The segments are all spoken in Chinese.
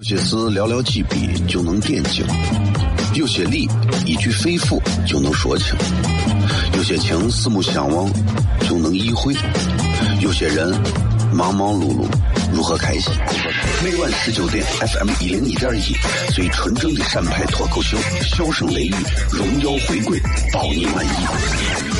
有些事寥寥几笔就能点睛，有些理一句肺腑就能说清，有些情四目相望就能意会，有些人忙忙碌碌如何开心？每晚十九点，FM 一零一点一，最纯正的陕派脱口秀，笑声雷雨，荣耀回归，保你满意。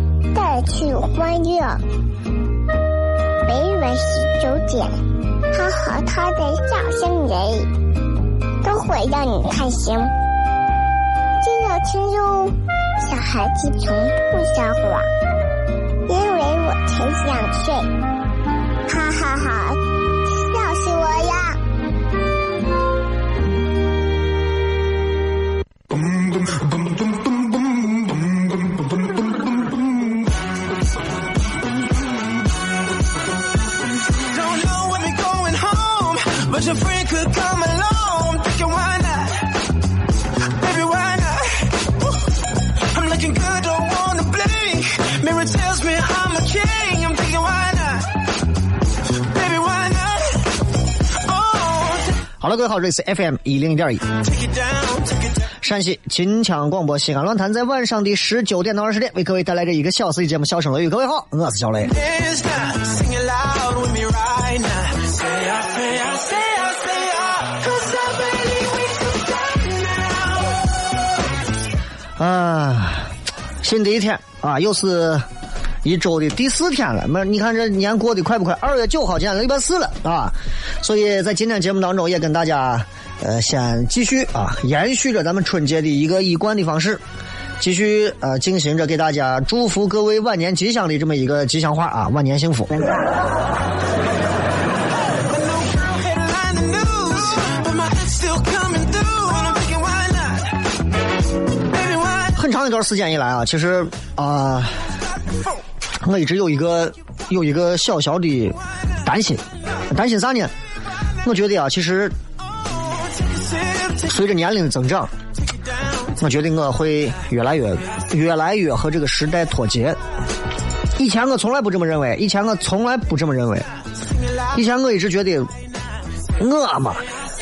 带去欢乐。每晚十九点，他和他的笑声人，都会让你开心。记得听哟，小孩子从不撒谎，因为我才想睡。哈哈哈，好了，各位好，这里是 FM 一零一。点一，陕西秦腔广播西安论坛在晚上的十九点到二十点为各位带来这一个小时的节目《笑声雷雨》。各位好，我是小雷。啊，新的一天啊，又是一周的第四天了。那你看这年过得快不快？二月九号，今天礼拜四了啊。所以在今天节目当中，也跟大家呃，先继续啊，延续着咱们春节的一个一贯的方式，继续呃，进行着给大家祝福各位晚年吉祥的这么一个吉祥话啊，晚年幸福。长一段时间以来啊，其实啊，我一直有一个有一个小小的担心，担心啥呢？我觉得啊，其实随着年龄的增长，我觉得我会越来越越来越和这个时代脱节。以前我从来不这么认为，以前我从来不这么认为，以前我一直觉得我嘛。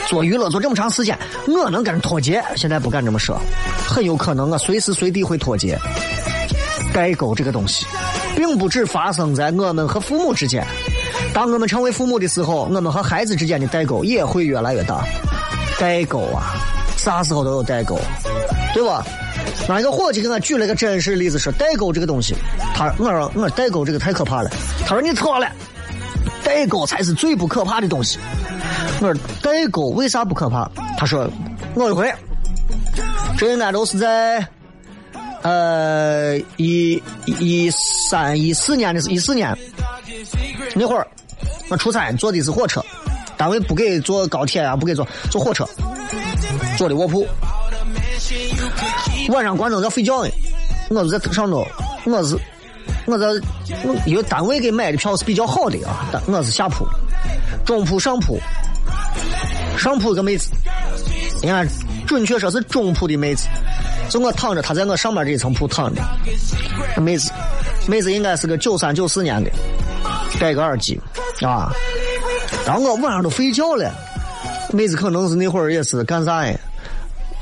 做娱乐做这么长时间，我能跟人脱节？现在不敢这么说，很有可能我随时随地会脱节。代沟这个东西，并不只发生在我们和父母之间，当我们成为父母的时候，我们和孩子之间的代沟也会越来越大。代沟啊，啥时候都有代沟，对吧？那一个伙计给我举了个真实例子，说代沟这个东西，他我说我代沟这个太可怕了，他说你错了，代沟才是最不可怕的东西。我说代沟为啥不可怕？他说我一回，这应该都是在呃一一三一四年的是一四年那会儿，我出差坐的是火车，单位不给坐高铁啊，不给坐坐火车，坐的卧铺。晚上关灯要睡觉呢，我就在上头，我是我在因为单位给买的票是比较好的啊，但我是下铺，中铺上铺。上铺个妹子，你看，准确说是中铺的妹子，就我躺着，她在我上面这一层铺躺着。妹子，妹子应该是个九三九四年的，戴个耳机啊。然后我晚上都睡觉了，妹子可能是那会儿也是干啥呀？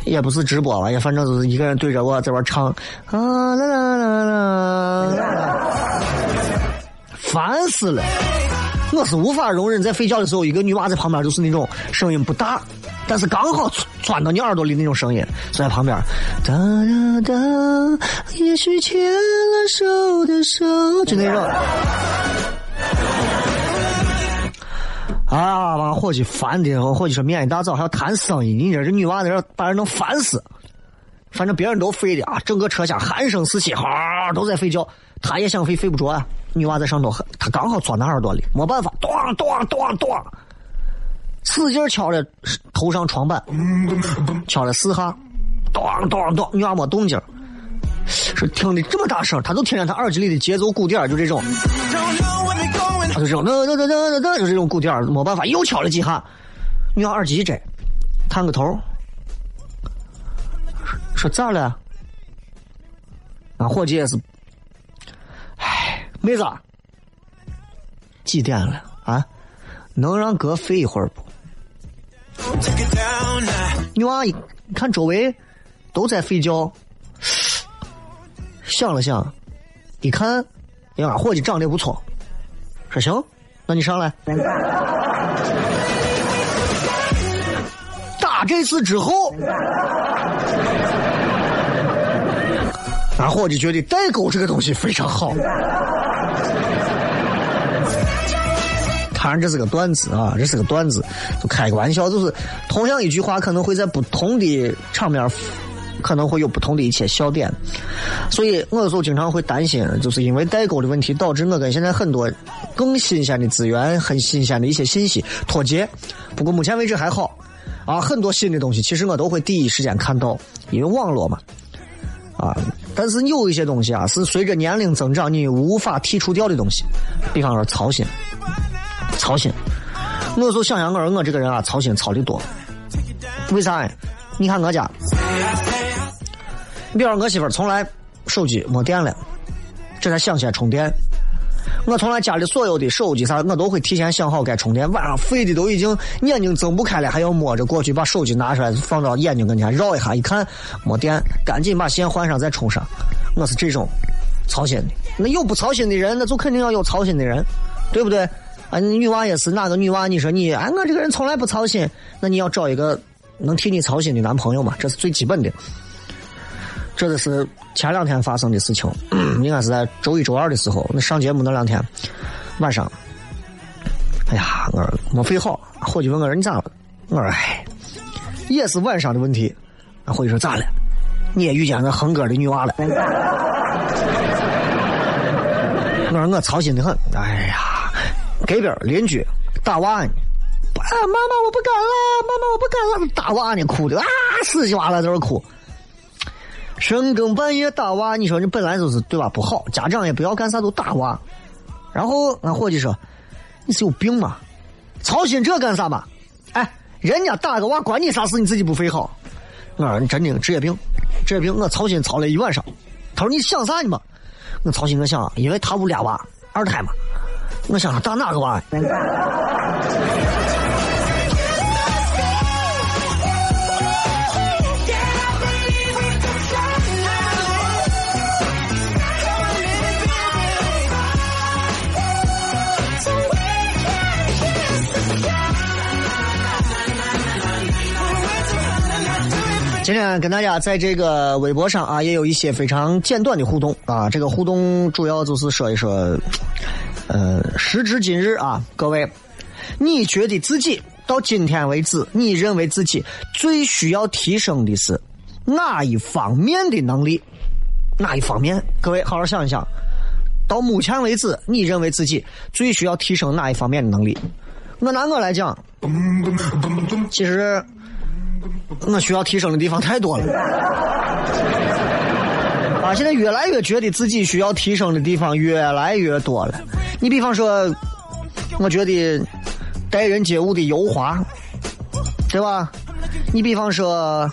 也不是直播吧，也反正就是一个人对着我在玩唱啊啦啦啦啦，烦死了。我是无法容忍在睡觉的时候，一个女娃在旁边，就是那种声音不大，但是刚好钻到你耳朵里那种声音，就在旁边。哒哒哒，也许牵了手的手，就那种。啊，把伙计烦的，伙计说：“明天一大早还要谈生意，你这这女娃在这把人能烦死。”反正别人都睡的啊，整个车厢鼾声四起，哈都在睡觉，他也想睡，睡不着啊。女娃在上头，他刚好钻到耳朵里，没办法，咚咚咚咚，使劲敲了头上床板，敲了四下，咚咚咚，女娃没动静说听的这么大声，他都听见他耳机里的节奏鼓点，就这种，就这种，那那那那那就这种鼓点，没办法，又敲了几下，女娃耳机一摘，探个头，说咋了？俺伙计也是，妹子，几点了啊？能让哥睡一会儿不？女娃一看周围都在睡觉。想了想，一看，呀，伙计长得不错，说行，那你上来。打这次之后，俺伙计觉得代沟这个东西非常好。当然这是个段子啊，这是个段子，就开个玩笑，就是同样一句话，可能会在不同的场面。可能会有不同的一些笑点，所以我有时候经常会担心，就是因为代沟的问题，导致我跟现在很多更新鲜的资源、很新鲜的一些信息脱节。不过目前为止还好，啊，很多新的东西其实我都会第一时间看到，因为网络嘛，啊，但是有一些东西啊，是随着年龄增长你无法剔除掉的东西，比方说操心，操心，我就想想我说我这个人啊，操心操的多，为啥？你看我家。你比方我媳妇从来手机没电了，这才想起来充电。我从来家里所有的手机啥，我都会提前想好该充电。晚上废的都已经眼睛睁不开了，还要摸着过去把手机拿出来放到眼睛跟前绕一下，一看没电，赶紧把线换上再充上。我是这种操心的。那有不操心的人，那就肯定要有操心的人，对不对？啊，女娃也是哪个女娃？你说你，哎，我这个人从来不操心，那你要找一个能替你操心的男朋友嘛？这是最基本的。这个是前两天发生的事情，应该是在周一、周二的时候。那上节目那两天晚上，哎呀，我没睡好。伙计问我：“你咋了？”我说：“哎，也是晚上的问题。”伙计说：“咋了？你也遇见那哼歌的女娃了？” 我说：“我操心的很。”哎呀，隔壁邻居打娃呢，啊，妈妈我不敢了，妈妈我不敢了，打娃呢，哭的啊，死去娃了在这哭。深更半夜打娃，你说你本来就是对吧？不好，家长也不要干啥都打娃。然后俺伙计说：“你是有病吗？操心这干啥嘛？哎，人家打个娃关你啥事？你自己不费好。”我说：“你真的职业病，职业病。我操心操了一晚上。”他说：“你想啥呢嘛？”我操心，我想，因为他屋俩娃，二胎嘛。我想打哪个娃？今天跟大家在这个微博上啊，也有一些非常简短的互动啊。这个互动主要就是说一说，呃，时至今日啊，各位，你觉得自己到今天为止，你认为自己最需要提升的是哪一方面的能力？哪一方面？各位好好想一想，到目前为止，你认为自己最需要提升哪一方面的能力？我拿我来讲，其实。我需要提升的地方太多了，啊！现在越来越觉得自己需要提升的地方越来越多了。你比方说，我觉得待人接物的油滑，对吧？你比方说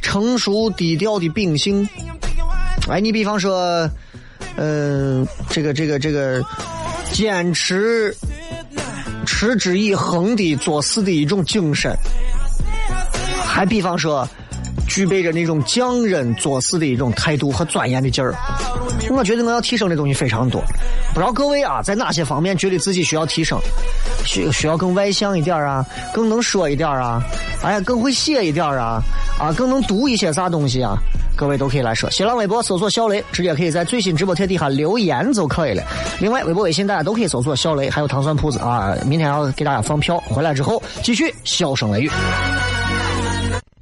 成熟低调的秉性，哎，你比方说，嗯，这个这个这个坚持持之以恒的做事的一种精神。还比方说，具备着那种匠人做事的一种态度和钻研的劲儿，我觉得我要提升的东西非常多。不知道各位啊，在哪些方面觉得自己需要提升？需需要更外向一点啊，更能说一点啊，哎，更会写一点啊，啊，更能读一些啥东西啊？各位都可以来说。新浪微博搜索小雷，直接可以在最新直播贴底下留言就可以了。另外，微博、微信大家都可以搜索小雷，还有糖蒜铺子啊。明天要给大家放票，回来之后继续笑声雷雨。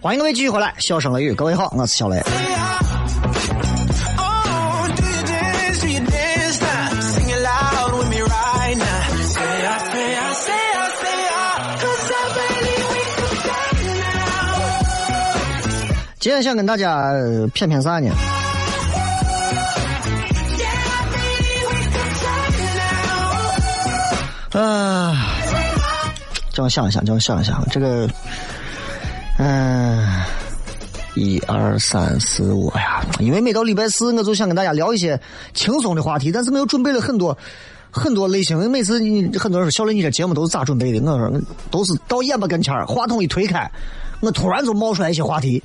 欢迎各位继续回来笑声雷雨各位好我是小雷。今天想跟大家骗骗啥呢？嗯叫我想一想叫我想一想这个嗯、一二三四五，呀，因为每到礼拜四，我就想跟大家聊一些轻松的话题，但是我又准备了很多很多类型。每次你很多人说小雷，你这节目都是咋准备的？我说都是到眼巴跟前，话筒一推开，我突然就冒出来一些话题。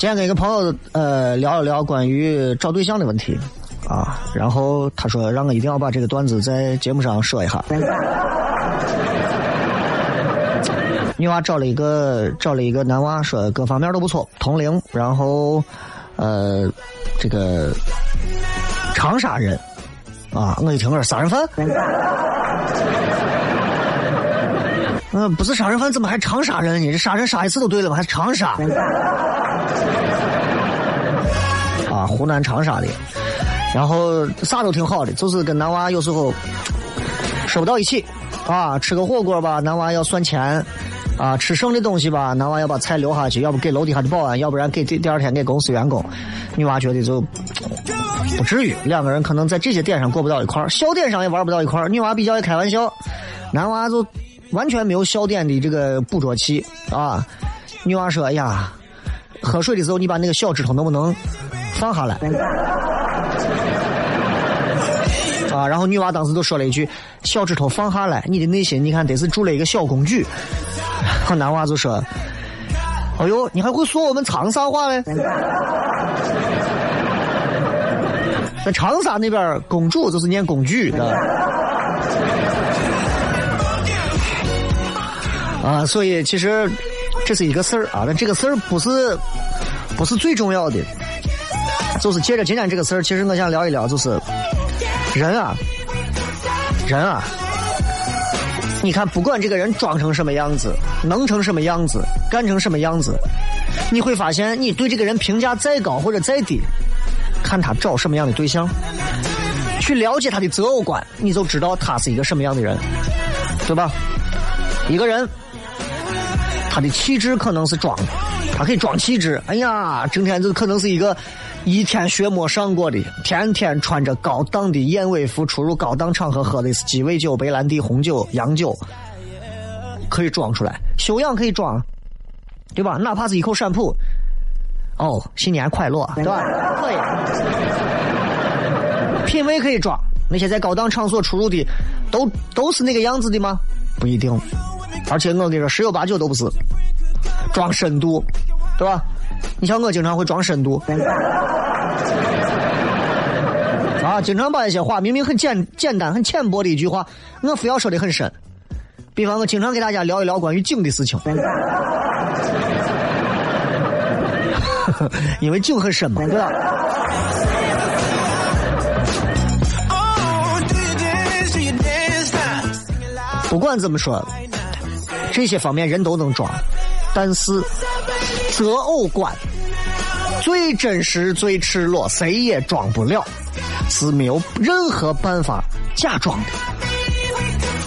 今天跟一个朋友呃聊一聊关于找对象的问题啊，然后他说让我一定要把这个段子在节目上说一下。女娃找了一个找了一个男娃，说各方面都不错，同龄，然后呃这个长沙人啊，我一听我说杀人犯。嗯、不是杀人犯，怎么还长沙人呢？这杀人杀一次都对了吗？还长沙？啊，湖南长沙的，然后啥都挺好的，就是跟男娃有时候说不到一起啊，吃个火锅吧，男娃要算钱啊，吃剩的东西吧，男娃要把菜留下去，要不给楼底下的保安，要不然给第第二天给公司员工。女娃觉得就不至于，两个人可能在这些点上过不到一块儿，笑点上也玩不到一块儿。女娃比较爱开玩笑，男娃就完全没有笑点的这个捕捉器啊。女娃说：“哎呀，喝水的时候你把那个小指头能不能放下来？”啊，然后女娃当时就说了一句：“小指头放下来，你的内心你看得是住了一个小公举。”然后男娃就说：“哎呦，你还会说我们长沙话嘞？”在长沙那边，公主就是念公举的。啊，所以其实这是一个事儿啊，但这个事儿不是不是最重要的，就是借着今天这个事儿，其实我想聊一聊，就是人啊，人啊，你看，不管这个人装成什么样子，能成什么样子，干成什么样子，你会发现，你对这个人评价再高或者再低，看他找什么样的对象，去了解他的择偶观，你就知道他是一个什么样的人，对吧？一个人，他的气质可能是装的，他可以装气质。哎呀，整天就可能是一个一天学没上过的，天天穿着高档的燕尾服出入高档场合，喝的是鸡尾酒、白兰地、红酒、洋酒，可以装出来。修养可以装，对吧？哪怕是一口闪普，哦，新年快乐，对吧？可以。品味可以装，那些在高档场所出入的，都都是那个样子的吗？不一定。而且我跟你说，十有八九都不是。装深度，对吧？你像我经常会装深度，啊，经常把一些话明明很简简单、很浅薄的一句话，我非要说的很深。比方我经常给大家聊一聊关于井的事情，因为井很深嘛，对吧？Oh? 不管怎么说，这些方面人都能装，但是择偶观最真实、最赤裸，谁也装不了，是没有任何办法假装的。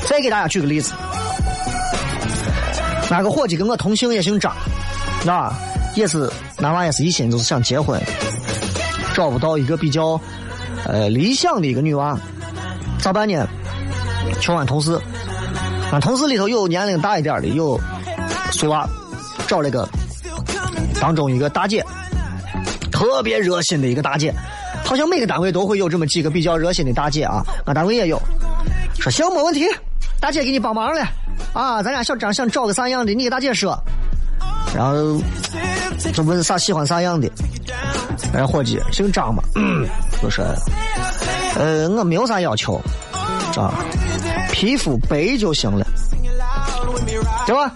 再给大家举个例子，那个伙计跟我同姓，也姓张，那，也是男娃也是一心就是想结婚，找不到一个比较呃理想的一个女娃，咋办呢？去俺同事。俺同事里头有年龄大一点的，有碎娃，找了个当中一个大姐，特别热心的一个大姐，好像每个单位都会有这么几个比较热心的大姐啊，俺单位也有。说行没问题，大姐给你帮忙了啊，咱俩小张想找个啥样的，你给大姐说。然后就问啥喜欢啥样的，人伙计姓张嘛，就说，呃，我没有啥要求，啊，皮肤白就行了，对吧？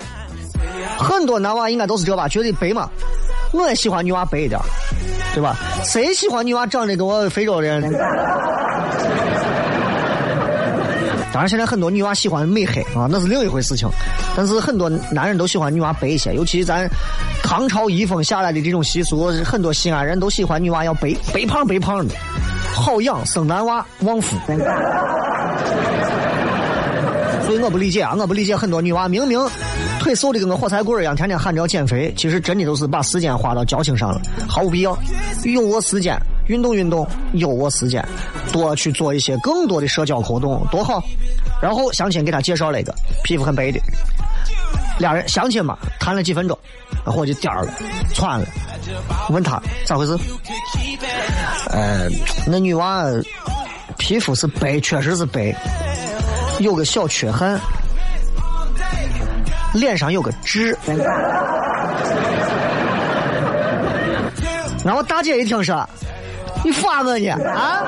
很多男娃应该都是这吧，觉得白嘛，我也喜欢女娃白一点，对吧？谁喜欢女娃长得跟我非洲人？当然，现在很多女娃喜欢美黑啊，那是另一回事情。但是很多男人都喜欢女娃白一些，尤其咱唐朝遗风下来的这种习俗，很多西安人都喜欢女娃要白白胖白胖的，好养生男娃旺夫。所以我不理解啊，我不理解很多女娃明明腿瘦的跟个火柴棍一样，天天喊着要减肥，其实真的都是把时间花到矫情上了，毫无必要。有我时间运动运动，有我时间多去做一些更多的社交活动，多好。然后相亲给他介绍了一个皮肤很白的，俩人相亲嘛，谈了几分钟，伙计颠了，窜了，问他咋回事？呃，那女娃皮肤是白，确实是白。有个小缺憾，脸上有个痣。然后大姐一听说，你发我呢啊？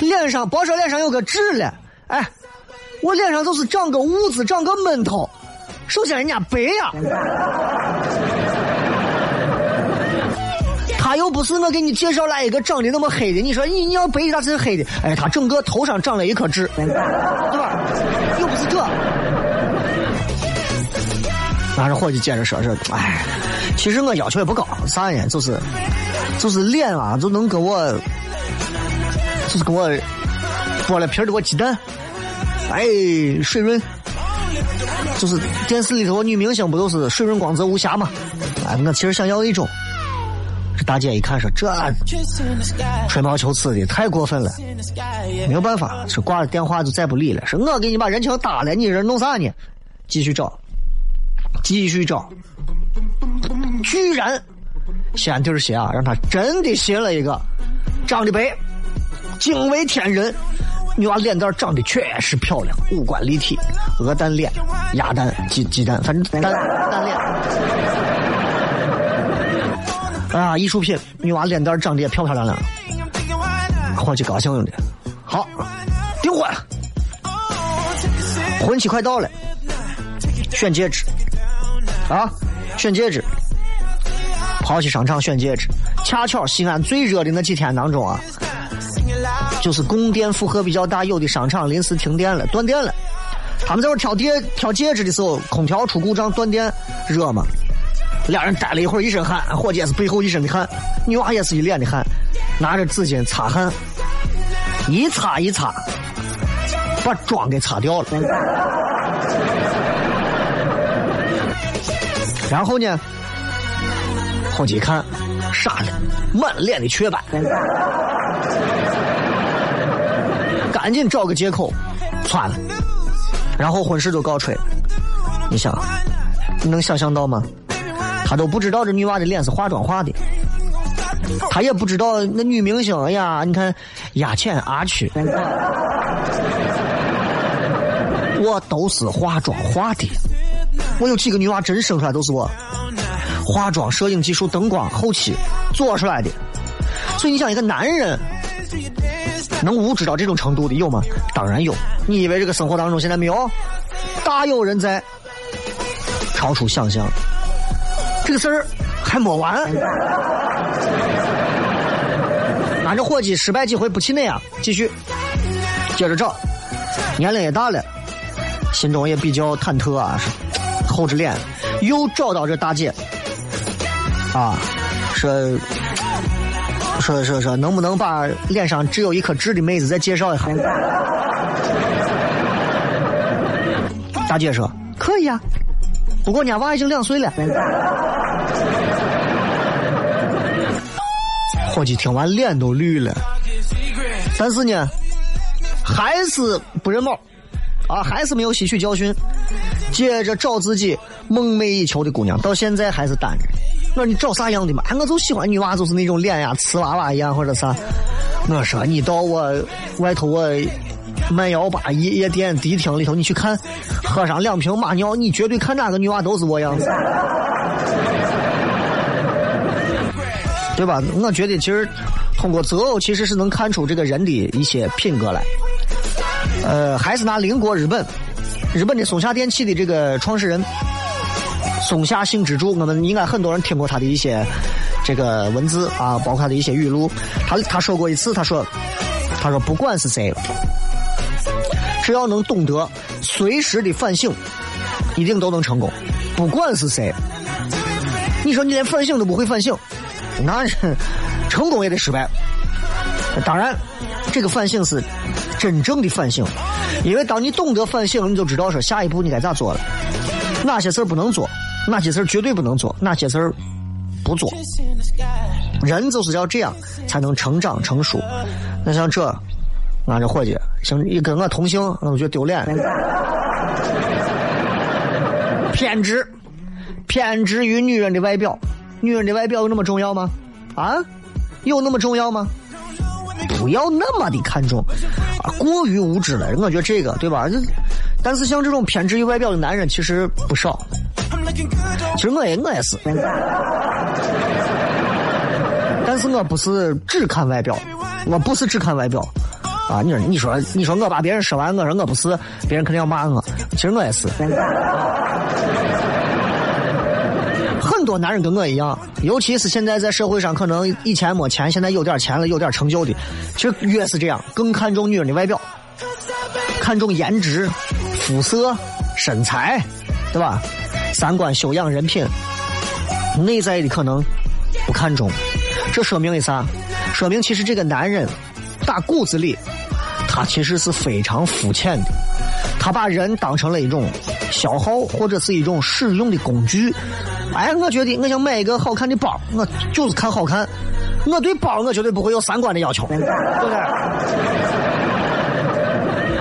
脸上别说脸上有个痣了，哎，我脸上就是长个痦子，长个闷头。首先人家白呀。又不是我给你介绍来一个长得那么黑的，你说你你要白他是黑的，哎，他整个头上长了一颗痣，对吧？又不是这。拿着，伙计接着说说，哎，其实我要求也不高，啥呢？就是就是脸啊，就能给我，就是给我剥了皮的我鸡蛋，哎，水润。就是电视里头女明星不都是水润光泽无瑕吗？哎，我其实想要一种。大姐一看说：“这吹毛求疵的太过分了，没有办法，说挂了电话就再不理了。说我给你把人情打了，你这弄啥呢？继续找，继续找，居然先就是些啊，让他真的寻了一个长得白、惊为天人。女娃脸蛋长得确实漂亮，五官立体，鹅蛋脸、鸭蛋、鸡鸡蛋，反正蛋蛋脸。”啊，艺术品，女娃脸蛋长得也漂漂亮亮，伙计高兴的。好，订婚，婚期快到了，选戒指，啊，选戒指，跑去商场选戒指。恰巧西安最热的那几天当中啊，就是供电负荷比较大，有的商场临时停电了，断电了。他们在这挑戒挑戒指的时候，空调出故障断电，热嘛。俩人待了一会儿，一身汗，伙计也是背后一身的汗，女娃也是一脸的汗，拿着纸巾擦汗，一擦一擦，把妆给擦掉了。然后呢，伙计一看，傻了，满脸的雀斑，赶紧找个借口窜了，然后婚事就告吹。你想，你能想象到吗？他都不知道这女娃的脸是化妆化的，他也不知道那女明星，哎呀，你看压浅阿曲，我都是化妆化的。我有几个女娃真生出来都是我化妆、摄影技术、灯光、后期做出来的。所以你想，一个男人能无知到这种程度的有吗？当然有。你以为这个生活当中现在没有？大有人在，超出想象。这个事儿还没完。俺这伙计失败几回不气馁啊，继续接着找。年龄也大了，心中也比较忐忑啊，厚着脸又找到这大姐啊，说说说说，能不能把脸上只有一颗痣的妹子再介绍一下？大姐说可以啊，不过伢娃已经两岁了。伙计听完脸都绿了，但是呢，还是不认猫，啊，还是没有吸取教训，接着找自己梦寐以求的姑娘，到现在还是单着。我说你找啥样的嘛？我就喜欢女娃，就是那种脸呀，瓷娃娃一样或者啥。我说你到我外头我慢摇吧夜夜店迪厅里头，你去看，喝上两瓶马尿，你绝对看哪个女娃都是我样子。对吧？我觉得其实通过择偶，其实是能看出这个人的一些品格来。呃，还是拿邻国日本，日本的松下电器的这个创始人松下幸之助，我们应该很多人听过他的一些这个文字啊，包括他的一些语录。他他说过一次，他说他说不管是谁，只要能懂得随时的反省，一定都能成功。不管是谁，你说你连反省都不会反省。那成功也得失败。当然，这个反省是真正的反省，因为当你懂得反省，你就知道说下一步你该咋做了。哪些事儿不能做，哪些事儿绝对不能做，哪些事儿不做。人就是要这样才能成长成熟。那像这，俺这伙计，像你跟我同姓，我就丢脸。偏执，偏执于女人的外表。女人的外表有那么重要吗？啊，有那么重要吗？不要那么的看重，啊，过于无知了。我觉得这个对吧？但是像这种偏执于外表的男人其实不少。其实我也我也是，但是我不是只看外表，我不是只看外表。啊，你说你说你说我把别人说完，我说我不是，别人肯定要骂我。其实我也是。多男人跟我一样，尤其是现在在社会上，可能以前没钱，现在有点钱了，有点成就的，其实越是这样，更看重女人的外表，看重颜值、肤色、身材，对吧？三观、修养、人品，内在的可能不看重。这说明了啥？说明其实这个男人打骨子里，他其实是非常肤浅的，他把人当成了一种消耗或者是一种使用的工具。哎，我觉得我想买一个好看的包，我就是看好看。我对包我绝对不会有三观的要求，对不对？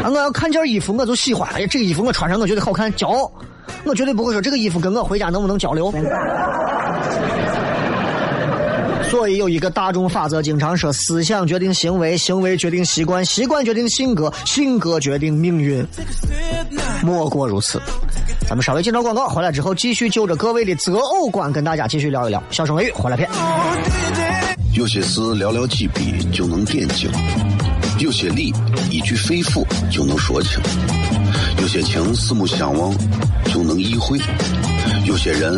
啊，我要看件衣服我就喜欢，哎，这个衣服我穿上我觉得好看，骄傲。我绝对不会说这个衣服跟我回家能不能交流。所以有一个大众法则，经常说：思想决定行为，行为决定习惯，习惯决定性格，性格决定命运。莫过如此。咱们稍微进到广告，回来之后继续就着各位的择偶观跟大家继续聊一聊。小声雷雨回来片。有些事寥寥几笔就能点睛，有些理一句肺腑就能说清，有些情四目相望就能意会，有些人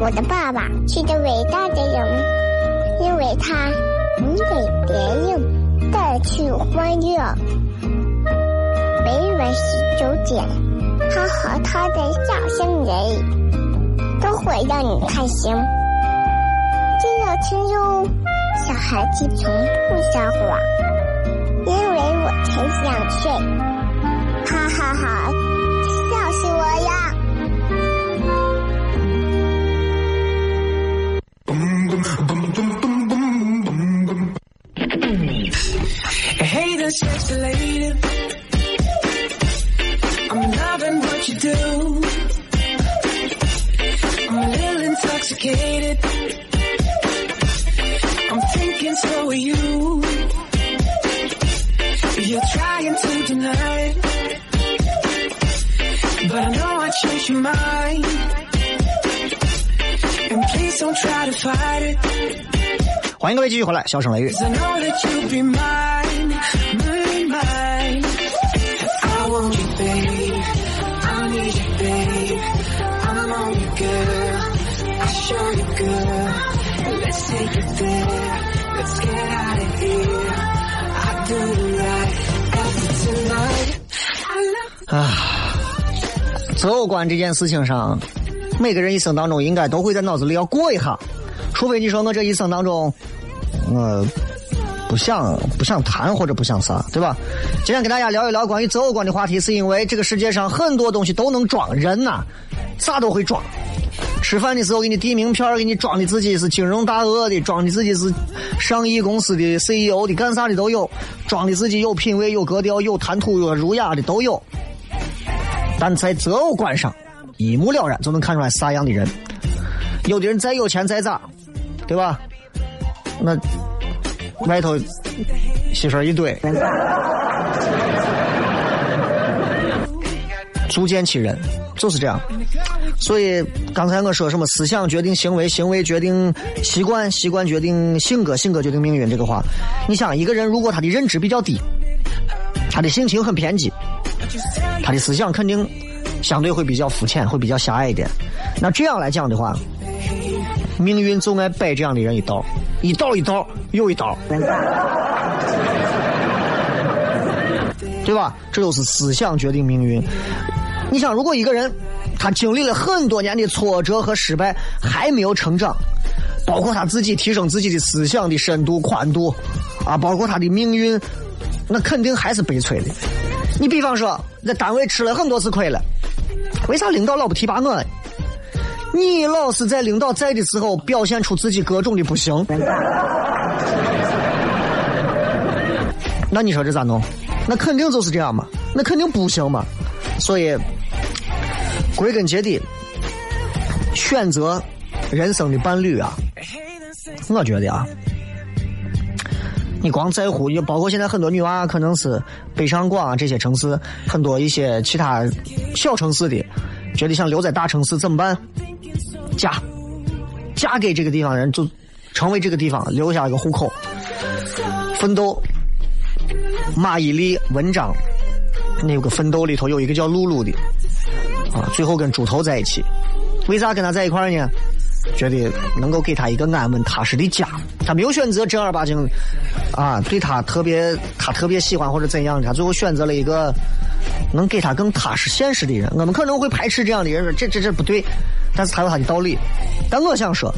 我的爸爸是个伟大的人，因为他能给别人带去欢乐。每晚十九点，他和他的笑声人，都会让你开心。记得听哟，小孩子从不撒谎，因为我才想睡。哈哈哈，here. I do it right after tonight. I love 择偶观这件事情上，每个人一生当中应该都会在脑子里要过一下，除非你说我这一生当中，我不想不想谈或者不想啥，对吧？今天跟大家聊一聊关于择偶观的话题，是因为这个世界上很多东西都能装，人呐、啥都会装。吃饭的时候给你递名片给你装的自己是金融大鳄的，装的自己是上亿公司的 CEO 的，干啥的都有，装的自己有品位、有格调、有谈吐、有儒雅的都有。但在择偶观上，一目了然就能看出来啥样的人。有的人再有钱再咋，对吧？那外头媳妇一堆，足见其人，就是这样。所以刚才我说什么思想决定行为，行为决定习惯，习惯决定性格，性格决定命运这个话，你想一个人如果他的认知比较低，他的性情很偏激，他的思想肯定相对会比较肤浅，会比较狭隘一点。那这样来讲的话，命运就爱摆这样的人一道，一道一道又一道，对吧？这就是思想决定命运。你想，如果一个人他经历了很多年的挫折和失败，还没有成长，包括他自己提升自己的思想的深度、宽度，啊，包括他的命运，那肯定还是悲催的。你比方说，在单位吃了很多次亏了，为啥领导老不提拔我？你老是在领导在的时候表现出自己各种的不行，那你说这咋弄？那肯定就是这样嘛，那肯定不行嘛。所以，归根结底，选择人生的伴侣啊，我觉得啊，你光在乎，也包括现在很多女娃可能是北上广啊这些城市，很多一些其他小城市的，觉得想留在大城市怎么办？嫁，嫁给这个地方人，就成为这个地方留下一个户口，奋斗。马伊琍、文章，那有个奋斗里头有一个叫露露的，啊，最后跟猪头在一起，为啥跟他在一块呢？觉得能够给他一个安稳踏实的家，他没有选择正儿八经，啊，对他特别他特别喜欢或者怎样的，他最后选择了一个能给他更踏实现实的人。我们可能会排斥这样的人，这这这不对，但是他有他的道理。但我想说，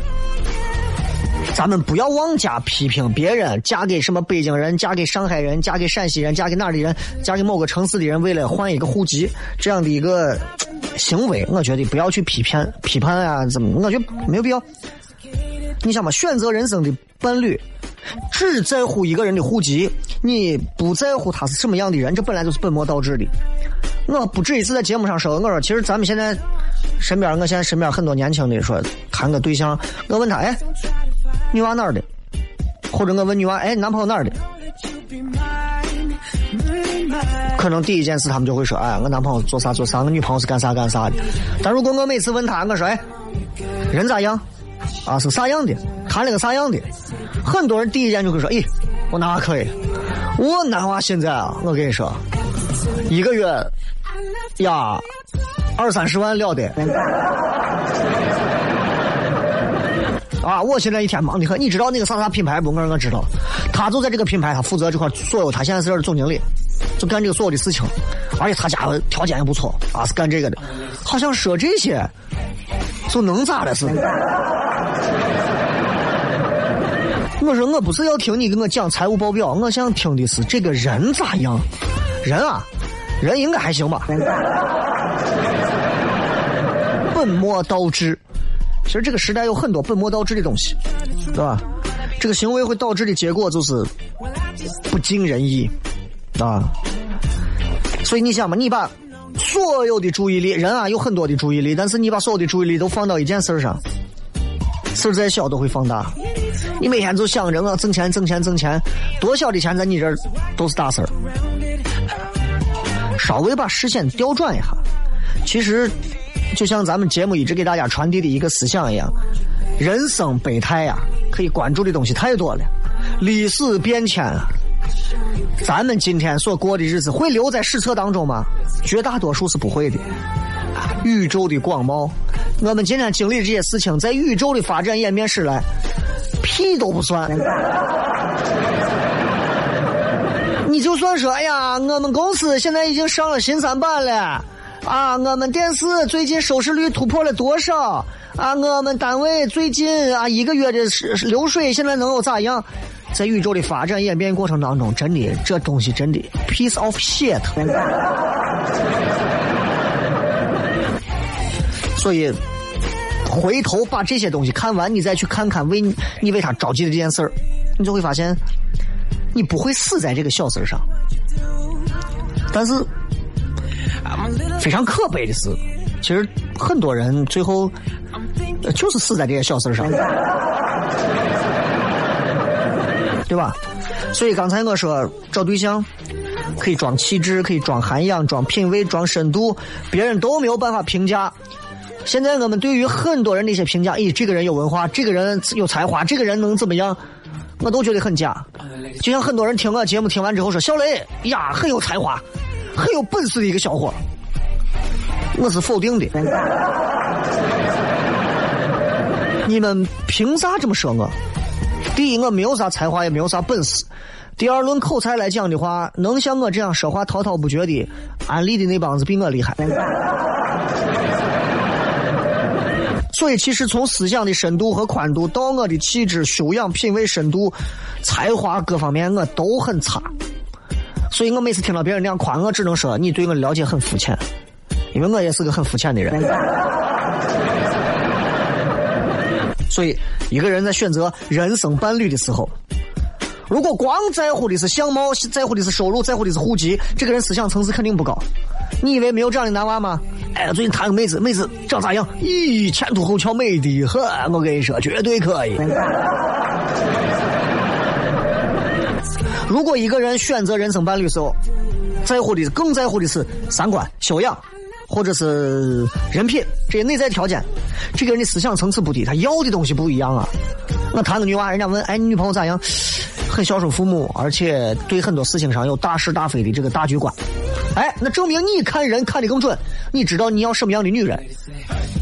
咱们不要妄加批评别人嫁给什么北京人、嫁给上海人、嫁给陕西人、嫁给哪里人、嫁给某个城市的人，为了换一个户籍这样的一个行为，我觉得不要去批判批判啊，怎么？我觉得没有必要。你想嘛，选择人生的伴侣，只在乎一个人的户籍，你不在乎他是什么样的人，这本来就是本末倒置的。我不止一次在节目上说，我说其实咱们现在身边，我现在身边很多年轻的说谈个对象，我问他，哎，女娃哪儿的？或者我问女娃，哎，男朋友哪儿的？可能第一件事他们就会说，哎，我男朋友做啥做啥，我女朋友是干啥干啥的。但如果我每次问他，我说，哎，人咋样？啊，是啥样的？谈了个啥样的？很多人第一眼就会说，咦，我男娃可以，我男娃现在啊，我跟你说，一个月呀二三十万了得。啊！我现在一天忙的很，你知道那个啥啥品牌不？我说我知道，他就在这个品牌，他负责这块所有，他现在是这的总经理，就干这个所有的事情，而且他家条件也不错啊，是干这个的。好像说这些就能咋的似的。我说我不是要听你给我讲财务报表，我想听的是这个人咋样。人啊，人应该还行吧。本末倒置，其实这个时代有很多本末倒置的东西，对吧？这个行为会导致的结果就是不尽人意啊。所以你想嘛，你把所有的注意力，人啊有很多的注意力，但是你把所有的注意力都放到一件事儿上，事儿再小都会放大。你每天就想着我挣钱、挣钱、挣钱，多小的钱在你这儿都是大事儿。稍微把视线调转一下，其实就像咱们节目一直给大家传递的一个思想一样，人生百态呀，可以关注的东西太多了，历史变迁啊。咱们今天所过的日子会留在史册当中吗？绝大多数是不会的。宇宙的广袤，我们今天经历这些事情，在宇宙的发展演变史来，屁都不算。你就算说，哎呀，我们公司现在已经上了新三板了，啊，我们电视最近收视率突破了多少？啊，我们单位最近啊一个月的流水现在能有咋样？在宇宙的发展演变过程当中，真的这东西真的 piece of shit。所以，回头把这些东西看完，你再去看看为你为他着急的这件事儿，你就会发现，你不会死在这个小事儿上。但是，非常可悲的是，其实很多人最后就是死在这些小事儿上，对吧？所以刚才我说找对象。可以装气质，可以装涵养，装品味，装深度，别人都没有办法评价。现在我们对于很多人的一些评价，咦，这个人有文化，这个人有才华，这个人能怎么样，我都觉得很假。就像很多人听我节目听完之后说，小雷呀，很有才华，很有本事的一个小伙，我是否定的。你们凭啥这么说我？第一，我没有啥才华，也没有啥本事。第二，论口才来讲的话，能像我这样说话滔滔不绝的，安利的那帮子比我厉害。所以，其实从思想的深度和宽度，到我的气质、修养、品味深度、才华各方面，我都很差。所以我每次听到别人那样夸我，只能说你对我了解很肤浅，因为我也是个很肤浅的人。所以，一个人在选择人生伴侣的时候。如果光在乎的是相貌，在乎的是收入，在乎的是户籍，这个人思想层次肯定不高。你以为没有这样的男娃吗？哎，最近谈个妹子，妹子长咋样？咦，前凸后翘，美的很。我跟你说，绝对可以。如果一个人选择人生伴侣时候，在乎的更在乎的是三观、修养，或者是人品这些内在条件，这个人的思想层次不低，他要的东西不一样啊。我谈个女娃，人家问，哎，你女朋友咋样？孝顺父母，而且对很多事情上有大是大非的这个大局观。哎，那证明你看人看得更准。你知道你要什么样的女人？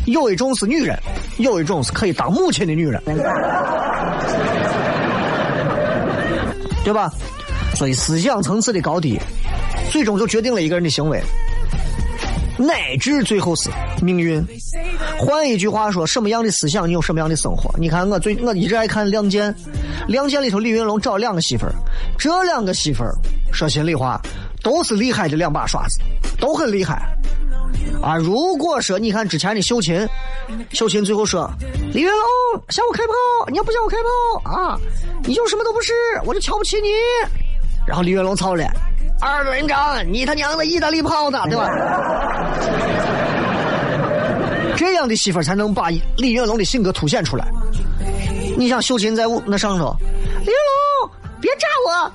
有一种是女人，有一种是可以当母亲的女人，对吧？所以思想层次的高低，最终就决定了一个人的行为。乃至最后是命运。换一句话说，什么样的思想，你有什么样的生活。你看我最我一直爱看《亮剑》，《亮剑》里头李云龙找两个媳妇儿，这两个媳妇儿说心里话，都是厉害的两把刷子，都很厉害。啊，如果说你看之前的秀琴，秀琴最后说李云龙向我开炮，你要不向我开炮啊，你就什么都不是，我就瞧不起你。然后李云龙操了。二连长，你他娘的意大利炮呢，对吧？这样的媳妇才能把李云龙的性格凸显出来。你想秀琴在那上头，李云龙，别炸我！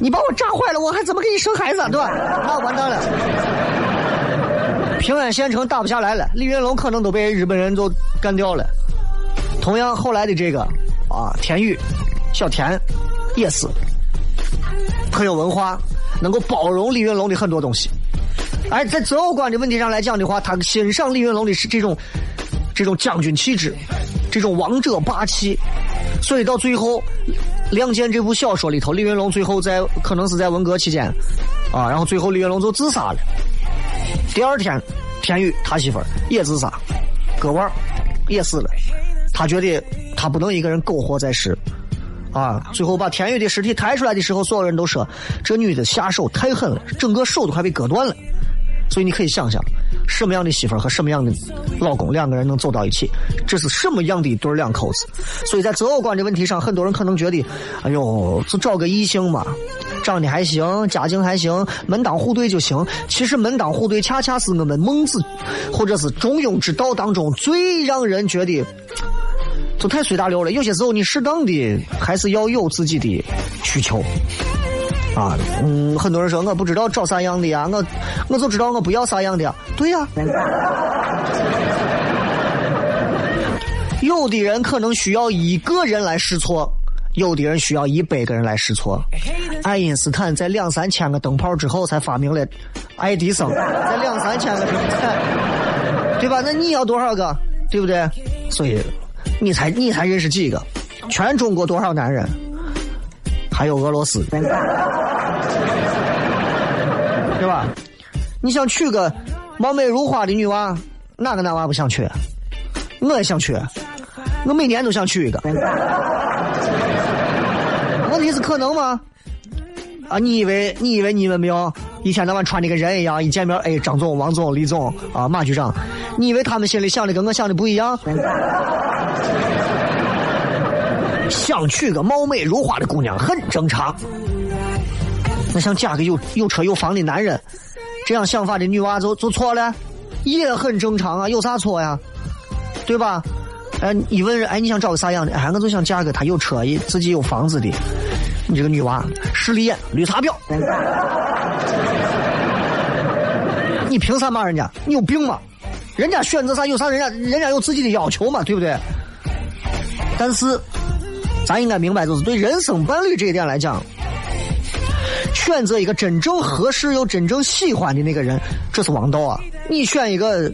你把我炸坏了，我还怎么给你生孩子，对吧？那完蛋了。平安县城打不下来了，李云龙可能都被日本人都干掉了。同样，后来的这个啊，田宇，小田。也是很有文化，能够包容李云龙的很多东西。而在择偶观的问题上来讲的话，他欣赏李云龙的是这种这种将军气质，这种王者霸气。所以到最后，《亮剑》这部小说里头，李云龙最后在可能是在文革期间啊，然后最后李云龙就自杀了。第二天，田宇他媳妇儿也自杀，割腕也死了。他觉得他不能一个人苟活在世。啊，最后把田宇的尸体抬出来的时候，所有人都说这女的下手太狠了，整个手都快被割断了。所以你可以想想，什么样的媳妇和什么样的老公，两个人能走到一起，这是什么样的一对两口子？所以在择偶观的问题上，很多人可能觉得，哎呦，就找个异性嘛，长得还行，家境还行，门当户对就行。其实门当户对恰恰是我们孟子或者是中庸之道当中最让人觉得。都太随大流了，有些时候你适当的还是要有自己的需求。啊，嗯，很多人说我不知道找啥样的呀，我我就知道我不要啥样的呀。对呀，有的人可能需要一个人来试错，有的人需要一百个人来试错。爱因斯坦在两三千个灯泡之后才发明了爱迪生，在两三千个之后，对吧？那你要多少个？对不对？所以。你才你才认识几个？全中国多少男人？还有俄罗斯，对吧？你想娶个貌美如花的女娃，哪个男娃不想娶？我也想娶，我每年都想娶一个。问题是可能吗？啊，你以为你以为你们没有一天到晚穿的跟人一样，一见面哎，张总、王总、李总啊，马局长，你以为他们心里想的跟我想的不一样？想娶个貌美如花的姑娘很正常，那想嫁个有有车有房的男人，这样想法的女娃就就错了，也很正常啊，有啥错呀？对吧？哎，一问人，哎，你想找个啥样的？哎，我就想嫁个他有车、自己有房子的。你这个女娃，势利眼、绿茶婊，你凭啥骂人家？你有病吗？人家选择啥有啥，人家人家有自己的要求嘛，对不对？但是。咱应该明白，就是对人生伴侣这一点来讲，选择一个真正合适又真正喜欢的那个人，这是王道啊！你选一个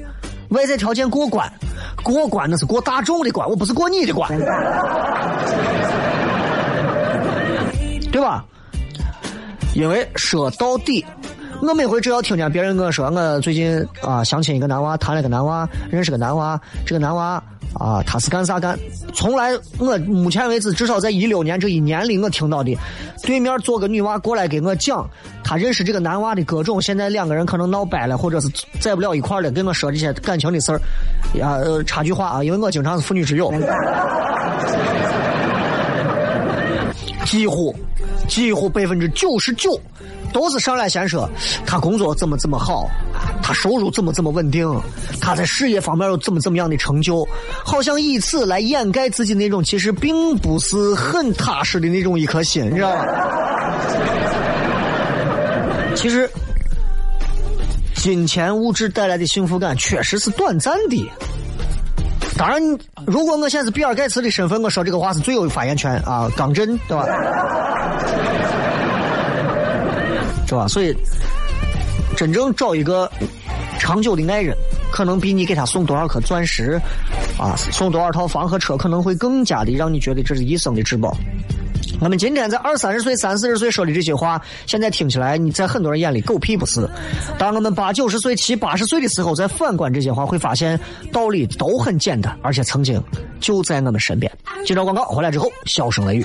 外在条件过关，过关那是过大众的关，我不是过你的关，对吧？因为说到底，我每回只要听见别人跟我说，我最近啊相亲一个男娃，谈了个男娃，认识个男娃，这个男娃。啊，他是干啥干？从来我目前为止，至少在一六年这一年里，我听到的，对面坐个女娃过来给我讲，他认识这个男娃的各种，现在两个人可能闹掰了，或者是在不了一块了，跟我说这些感情的事儿。呀，插句话啊，因为我经常是妇女之友，几乎几乎百分之九十九。都是上来先说他工作怎么怎么好，他收入怎么怎么稳定，他在事业方面有怎么怎么样的成就，好像以此来掩盖自己那种其实并不是很踏实的那种一颗心，你知道吗？其实，金钱物质带来的幸福感确实是短暂的。当然，如果我现在是比尔盖茨的身份，我说这个话是最有发言权啊，刚正，对吧？是吧？所以，真正找一个长久的爱人，可能比你给他送多少颗钻石，啊，送多少套房和车，可能会更加的让你觉得这是一生的至宝。我们今天在二三十岁、三四十岁说的这些话，现在听起来你在很多人眼里狗屁不是。当我们八九十岁、七八十岁的时候，再反观这些话，会发现道理都很简单，而且曾经就在我们身边。接着广告回来之后，笑声雷雨。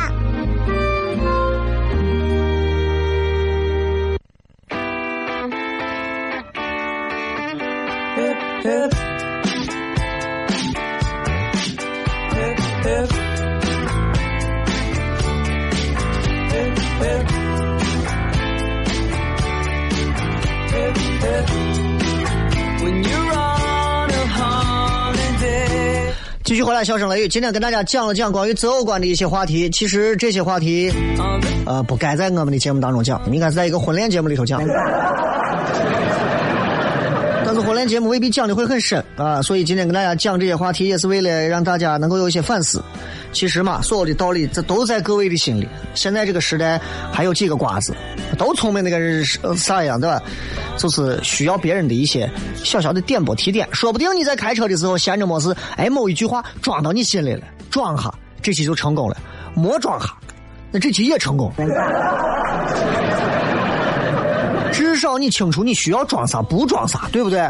继续回来，笑声雷雨。今天跟大家讲了讲关于择偶观的一些话题。其实这些话题，呃，不该在我们的节目当中讲，应该是在一个婚恋节目里头讲。但是婚恋节目未必讲的会很深啊，所以今天跟大家讲这些话题，也是为了让大家能够有一些反思。其实嘛，所有的道理这都在各位的心里。现在这个时代还有几个瓜子，都聪明的跟啥一样，对吧？就是需要别人的一些小小的点拨提点，说不定你在开车的时候闲着没事，哎，某一句话装到你心里了，装哈，这期就成功了；没装哈，那这期也成功。至少你清楚你需要装啥，不装啥，对不对？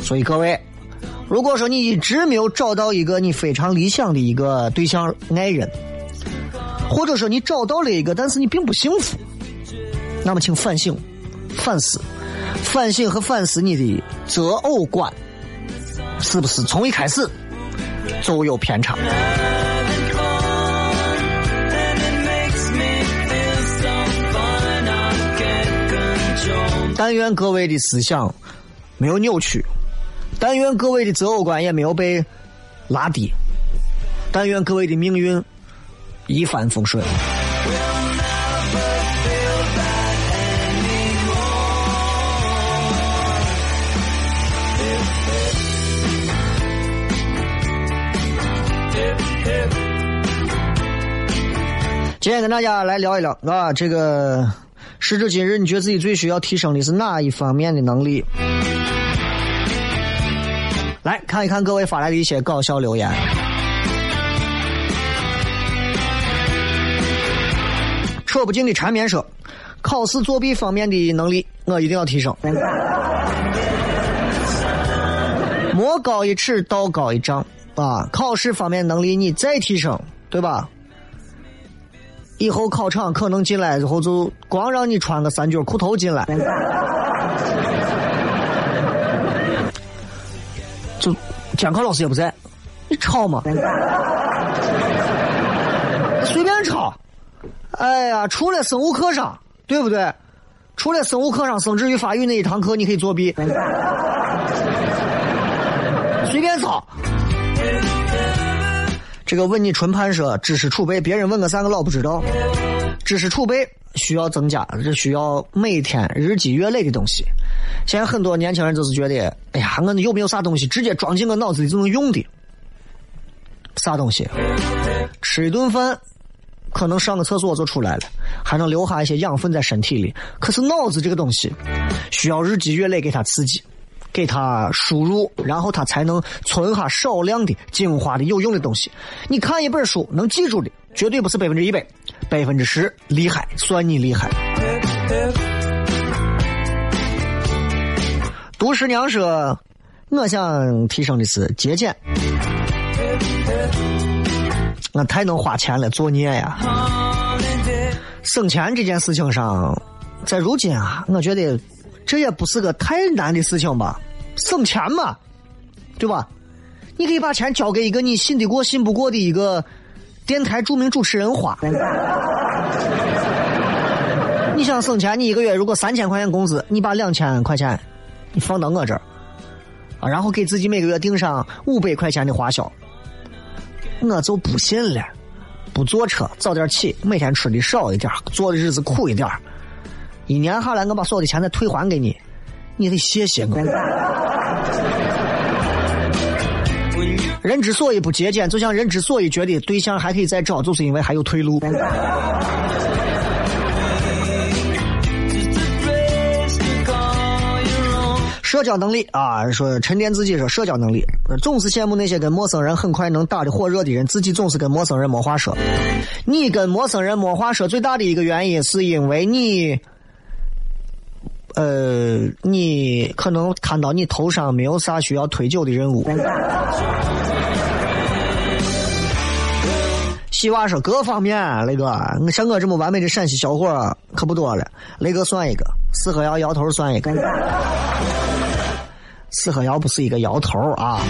所以各位，如果说你一直没有找到一个你非常理想的一个对象爱人，或者说你找到了一个，但是你并不幸福，那么请反省、反思、反省和反思你的择偶观，是不是从一开始就有偏差？但愿各位的思想没有扭曲，但愿各位的择偶观也没有被拉低，但愿各位的命运一帆风顺。今天跟大家来聊一聊啊，这个时至今日，你觉得自己最需要提升的是哪一方面的能力？来看一看各位发来的一些搞笑留言。扯不尽的缠绵说，考试作弊方面的能力我一定要提升。魔高一尺，道高一丈啊！考试方面能力你再提升，对吧？以后考场可能进来之后就光让你穿个三角裤头进来，就监考老师也不在，你抄嘛，随便抄。哎呀，除了生物课上，对不对？除了生物课上生殖与发育那一堂课你可以作弊，随便抄。这个问你纯盘说知识储备，别人问个啥个老不知道。知识储备需要增加，这需要每天日积月累的东西。现在很多年轻人就是觉得，哎呀，我有没有啥东西直接装进我脑子里就能用的？啥东西？吃一顿饭，可能上个厕所就出来了，还能留下一些养分在身体里。可是脑子这个东西，需要日积月累给它刺激。给他输入，然后他才能存下少量的精华的有用的东西。你看一本书能记住的，绝对不是百分之一百，百分之十厉害，算你厉害。杜十娘说：“我想提升的是节俭，我太能花钱了，作孽呀！省钱这件事情上，在如今啊，我觉得。”这也不是个太难的事情吧，省钱嘛，对吧？你可以把钱交给一个你信得过、信不过的一个电台著名主持人花。你想省钱，你一个月如果三千块钱工资，你把两千块钱你放到我这儿啊，然后给自己每个月定上五百块钱的花销，我就不信了。不坐车，早点起，每天吃的少一点，过的日子苦一点。一年下来，我把所有的钱再退还给你，你得谢谢我。人之所以不节俭，就像人之所以觉得对象还可以再找，就是因为还有退路。社交能力啊，说沉淀自己说社交能力，总是羡慕那些跟陌生人很快能打的火热的人，自己总是跟陌生人没话说。你跟陌生人没话说，最大的一个原因是因为你。呃，你可能看到你头上没有啥需要推酒的任务。西娃说各方面，雷哥，像我这么完美的陕西小伙可不多了。雷哥算一个，四合窑摇头算一个。四合窑不是一个摇头啊，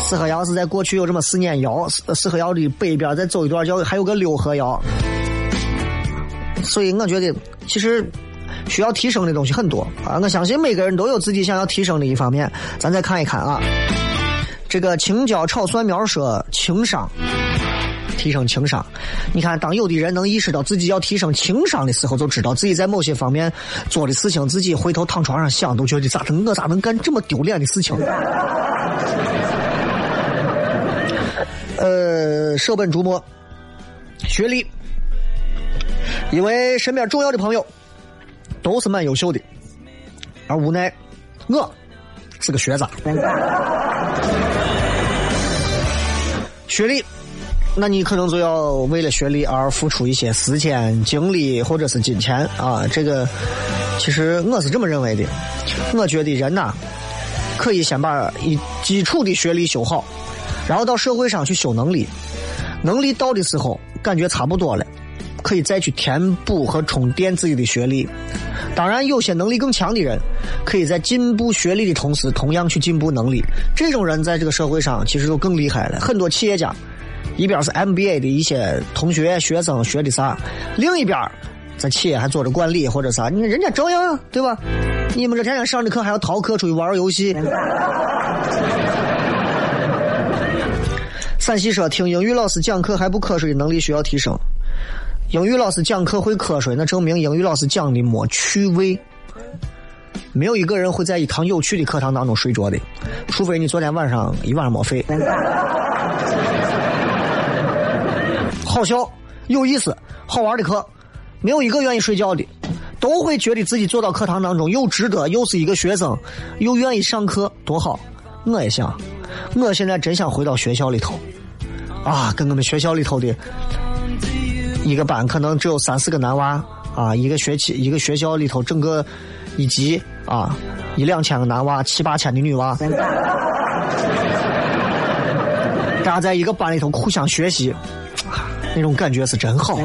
四合窑是在过去有这么四年窑，四四合窑的北边再走一段叫还有个六合窑。所以我觉得其实。需要提升的东西很多啊！我相信每个人都有自己想要提升的一方面。咱再看一看啊，这个青椒炒蒜苗说情商，提升情商。你看，当有的人能意识到自己要提升情商的时候，就知道自己在某些方面做的事情，自己回头躺床上想，都觉得咋的，我咋能干这么丢脸的事情？呃，舍本逐末，学历，因为身边重要的朋友都是蛮优秀的，而无奈我是个学渣。学历，那你可能就要为了学历而付出一些时间、精力或者是金钱啊。这个其实我是这么认为的，我觉得人呐，可以先把一基础的学历修好，然后到社会上去修能力。能力到的时候，感觉差不多了，可以再去填补和充电自己的学历。当然，有些能力更强的人，可以在进步学历的同时，同样去进步能力。这种人在这个社会上其实就更厉害了。很多企业家，一边是 MBA 的一些同学学生学的啥，另一边在企业还做着管理或者啥，你人家照样对吧？你们这天天上着课还要逃课出去玩玩游戏。陕西说听英语老师讲课还不瞌睡的能力需要提升。英语老师讲课会瞌睡，那证明英语老师讲的没趣味。没有一个人会在一堂有趣的课堂当中睡着的，除非你昨天晚上一晚上没睡。好笑、有意思、好玩的课，没有一个愿意睡觉的，都会觉得自己坐到课堂当中又值得，又是一个学生，又愿意上课，多好。我也想，我现在真想回到学校里头，啊，跟我们学校里头的一个班可能只有三四个男娃啊，一个学期一个学校里头整个一级啊一两千个男娃，七八千的女娃，大家在一个班里头互相学习，那种感觉是真好。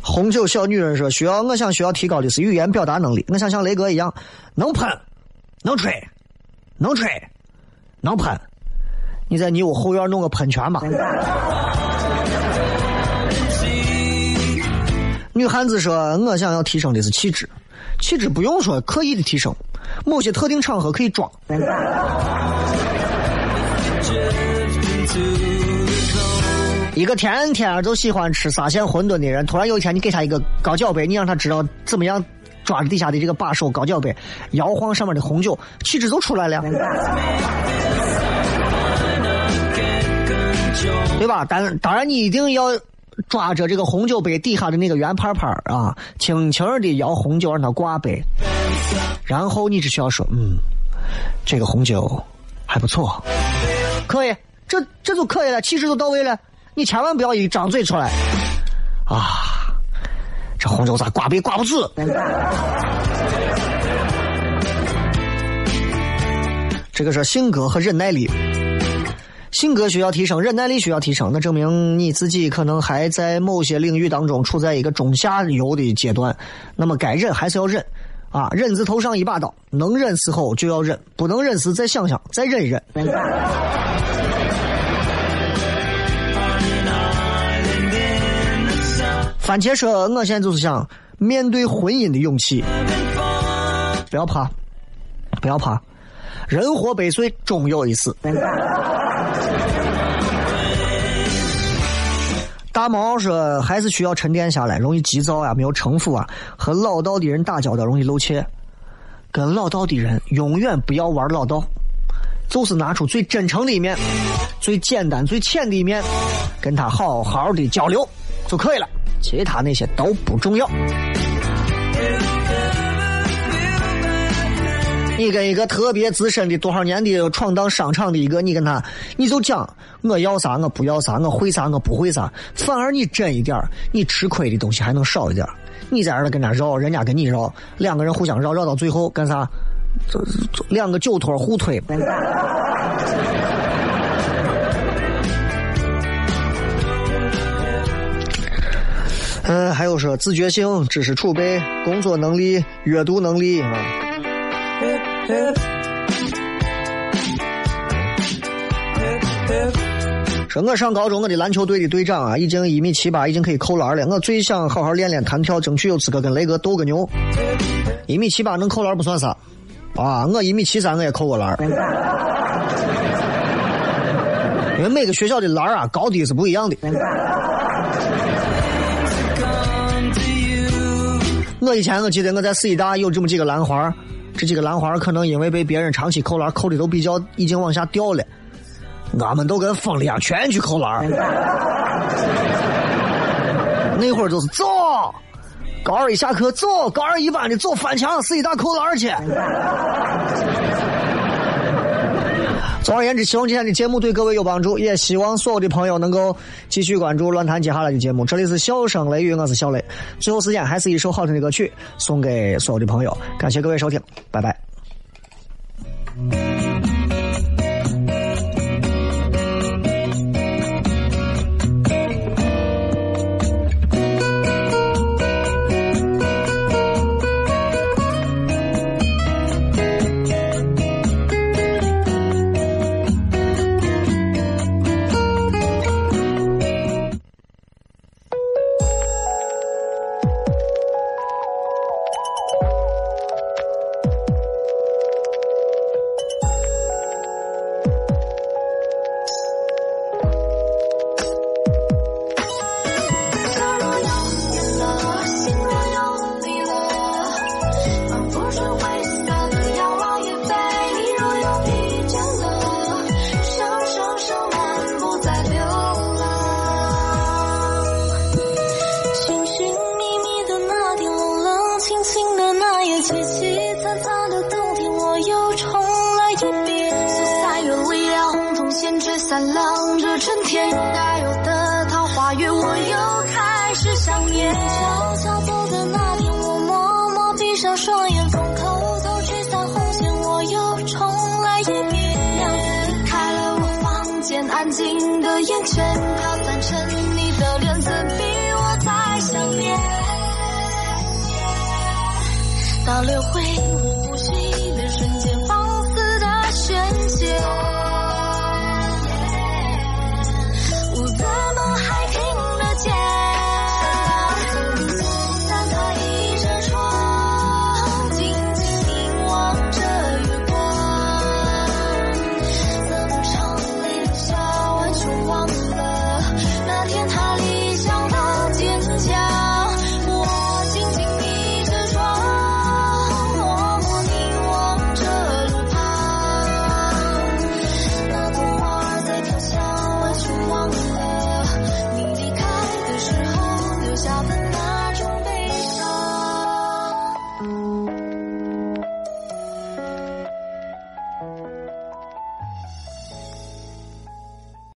红酒小女人说：“需要我想需要提高的是语言表达能力。我想像雷哥一样，能喷，能吹，能吹，能喷。你在你屋后院弄个喷泉吧。”女汉子说：“我想要提升的是气质，气质不用说刻意的提升，某些特定场合可以装。”一个天天就喜欢吃沙县馄饨的人，突然有一天你给他一个高脚杯，你让他知道怎么样抓着底下的这个把手高脚杯，摇晃上面的红酒，气质就出来了，对吧？但当然你一定要抓着这个红酒杯底下的那个圆盘盘啊，轻轻的摇红酒让它挂杯，然后你只需要说，嗯，这个红酒还不错，可以，这这就可以了，气质就到位了。你千万不要一张嘴出来，啊，这红酒咋挂杯挂不住？这个是性格和忍耐力，性格需要提升，忍耐力需要提升，那证明你自己可能还在某些领域当中处在一个中下游的阶段。那么该忍还是要忍，啊，忍字头上一把刀，能忍时候就要忍，不能忍时再想想，再忍一忍。番茄说：“我现在就是想面对婚姻的勇气，不要怕，不要怕，人活百岁，终有一死。”大毛说：“还是需要沉淀下来，容易急躁啊，没有城府啊，和老道的人打交道容易露怯。跟老道的人永远不要玩老道，就是拿出最真诚的一面，最简单、最浅的一面，跟他好好的交流就可以了。”其他那些都不重要。你跟一个特别资深的多少年的闯荡商场的一个，你跟他，你就讲我要啥，我不要啥，我会啥，我不会啥。反而你真一点你吃亏的东西还能少一点你在这儿跟他绕，人家跟你绕，两个人互相绕，绕到最后干啥？两个酒托互推。嗯，还有说自觉性、知识储备、工作能力、阅读能力啊。说我上高中，我的篮球队的队长啊，已经一米七八，已经可以扣篮了。我最想好好练练弹跳，争取有资格跟雷哥斗个牛。一米七八能扣篮不算啥，啊，我一米七三我也扣过篮。因为每个学校的篮啊高低是不一样的。我以前我记得我在四医大有这么几个篮花，这几个兰花可能因为被别人长期扣篮扣的都比较已经往下掉了，俺们都跟疯了一样全去扣篮。那会儿就是走，高二一下课走，高二一班的走翻墙，四一大扣篮去。总而言之，希望今天的节目对各位有帮助，也希望所有的朋友能够继续关注乱谈接下来的节目。这里是笑声雷雨，我是小雷。最后时间还是一首好听的歌曲送给所有的朋友，感谢各位收听，拜拜。